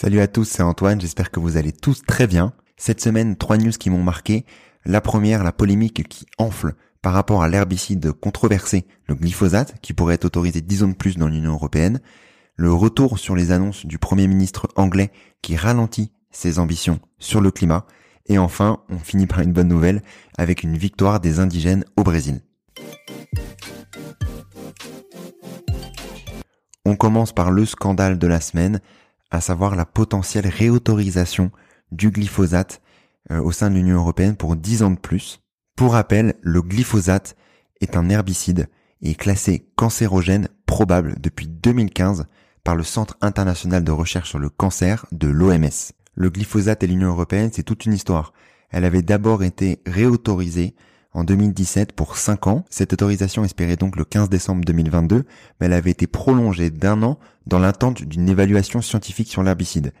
Salut à tous, c'est Antoine, j'espère que vous allez tous très bien. Cette semaine, trois news qui m'ont marqué. La première, la polémique qui enfle par rapport à l'herbicide controversé, le glyphosate, qui pourrait être autorisé 10 ans de plus dans l'Union européenne. Le retour sur les annonces du Premier ministre anglais qui ralentit ses ambitions sur le climat. Et enfin, on finit par une bonne nouvelle avec une victoire des indigènes au Brésil. On commence par le scandale de la semaine, à savoir la potentielle réautorisation du glyphosate euh, au sein de l'Union européenne pour 10 ans de plus. Pour rappel, le glyphosate est un herbicide et est classé cancérogène probable depuis 2015 par le Centre international de recherche sur le cancer de l'OMS. Le glyphosate et l'Union européenne, c'est toute une histoire. Elle avait d'abord été réautorisée en 2017 pour 5 ans. Cette autorisation espérait donc le 15 décembre 2022, mais elle avait été prolongée d'un an dans l'attente d'une évaluation scientifique sur l'herbicide.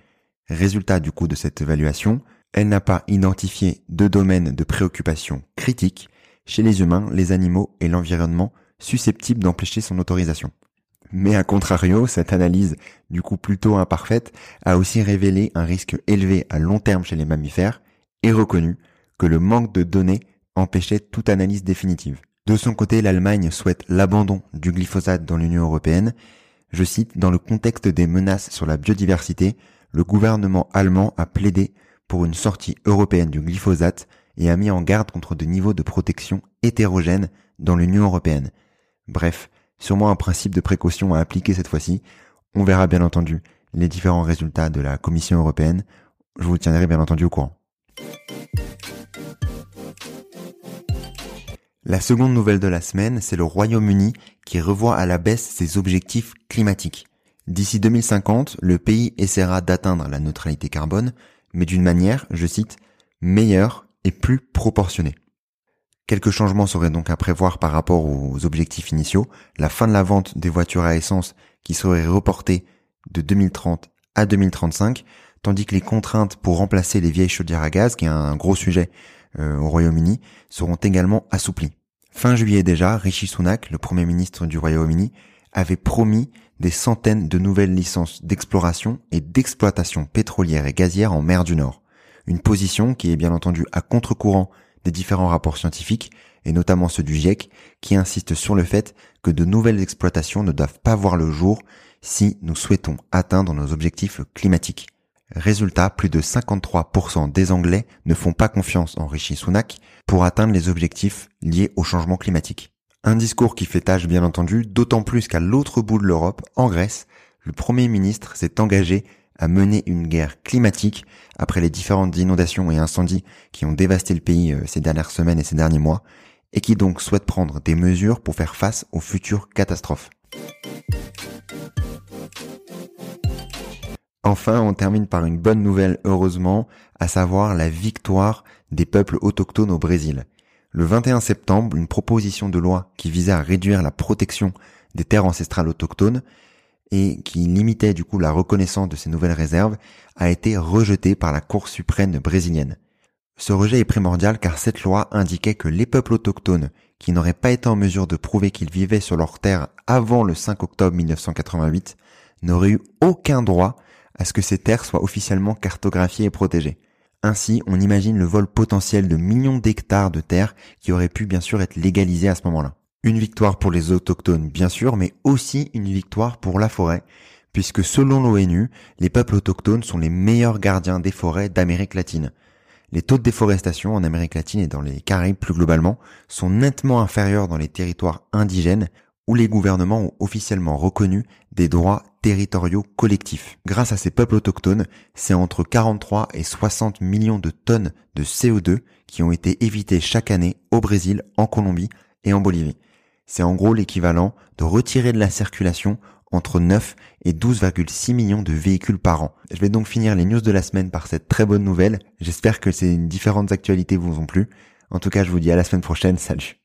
Résultat du coup de cette évaluation, elle n'a pas identifié de domaine de préoccupation critique chez les humains, les animaux et l'environnement susceptibles d'empêcher son autorisation. Mais à contrario, cette analyse, du coup plutôt imparfaite, a aussi révélé un risque élevé à long terme chez les mammifères et reconnu que le manque de données empêchait toute analyse définitive. De son côté, l'Allemagne souhaite l'abandon du glyphosate dans l'Union européenne. Je cite, dans le contexte des menaces sur la biodiversité, le gouvernement allemand a plaidé pour une sortie européenne du glyphosate et a mis en garde contre des niveaux de protection hétérogènes dans l'Union européenne. Bref, sûrement un principe de précaution à appliquer cette fois-ci. On verra bien entendu les différents résultats de la Commission européenne. Je vous tiendrai bien entendu au courant. La seconde nouvelle de la semaine, c'est le Royaume-Uni qui revoit à la baisse ses objectifs climatiques. D'ici 2050, le pays essaiera d'atteindre la neutralité carbone, mais d'une manière, je cite, meilleure et plus proportionnée. Quelques changements seraient donc à prévoir par rapport aux objectifs initiaux, la fin de la vente des voitures à essence qui serait reportée de 2030 à 2035, tandis que les contraintes pour remplacer les vieilles chaudières à gaz, qui est un gros sujet euh, au Royaume-Uni, seront également assouplies. Fin juillet déjà, Rishi Sunak, le Premier ministre du Royaume-Uni, avait promis des centaines de nouvelles licences d'exploration et d'exploitation pétrolière et gazière en mer du Nord. Une position qui est bien entendu à contre-courant des différents rapports scientifiques, et notamment ceux du GIEC, qui insistent sur le fait que de nouvelles exploitations ne doivent pas voir le jour si nous souhaitons atteindre nos objectifs climatiques. Résultat, plus de 53% des Anglais ne font pas confiance en Rishi Sunak pour atteindre les objectifs liés au changement climatique. Un discours qui fait tâche bien entendu, d'autant plus qu'à l'autre bout de l'Europe, en Grèce, le Premier ministre s'est engagé à mener une guerre climatique après les différentes inondations et incendies qui ont dévasté le pays euh, ces dernières semaines et ces derniers mois, et qui donc souhaite prendre des mesures pour faire face aux futures catastrophes. Enfin, on termine par une bonne nouvelle, heureusement, à savoir la victoire des peuples autochtones au Brésil. Le 21 septembre, une proposition de loi qui visait à réduire la protection des terres ancestrales autochtones et qui limitait du coup la reconnaissance de ces nouvelles réserves a été rejetée par la Cour suprême brésilienne. Ce rejet est primordial car cette loi indiquait que les peuples autochtones qui n'auraient pas été en mesure de prouver qu'ils vivaient sur leurs terres avant le 5 octobre 1988 n'auraient eu aucun droit à ce que ces terres soient officiellement cartographiées et protégées. Ainsi, on imagine le vol potentiel de millions d'hectares de terres qui auraient pu bien sûr être légalisés à ce moment-là. Une victoire pour les autochtones, bien sûr, mais aussi une victoire pour la forêt, puisque selon l'ONU, les peuples autochtones sont les meilleurs gardiens des forêts d'Amérique latine. Les taux de déforestation en Amérique latine et dans les Caraïbes plus globalement sont nettement inférieurs dans les territoires indigènes où les gouvernements ont officiellement reconnu des droits territoriaux collectifs. Grâce à ces peuples autochtones, c'est entre 43 et 60 millions de tonnes de CO2 qui ont été évitées chaque année au Brésil, en Colombie et en Bolivie. C'est en gros l'équivalent de retirer de la circulation entre 9 et 12,6 millions de véhicules par an. Je vais donc finir les news de la semaine par cette très bonne nouvelle. J'espère que ces différentes actualités vous ont plu. En tout cas, je vous dis à la semaine prochaine. Salut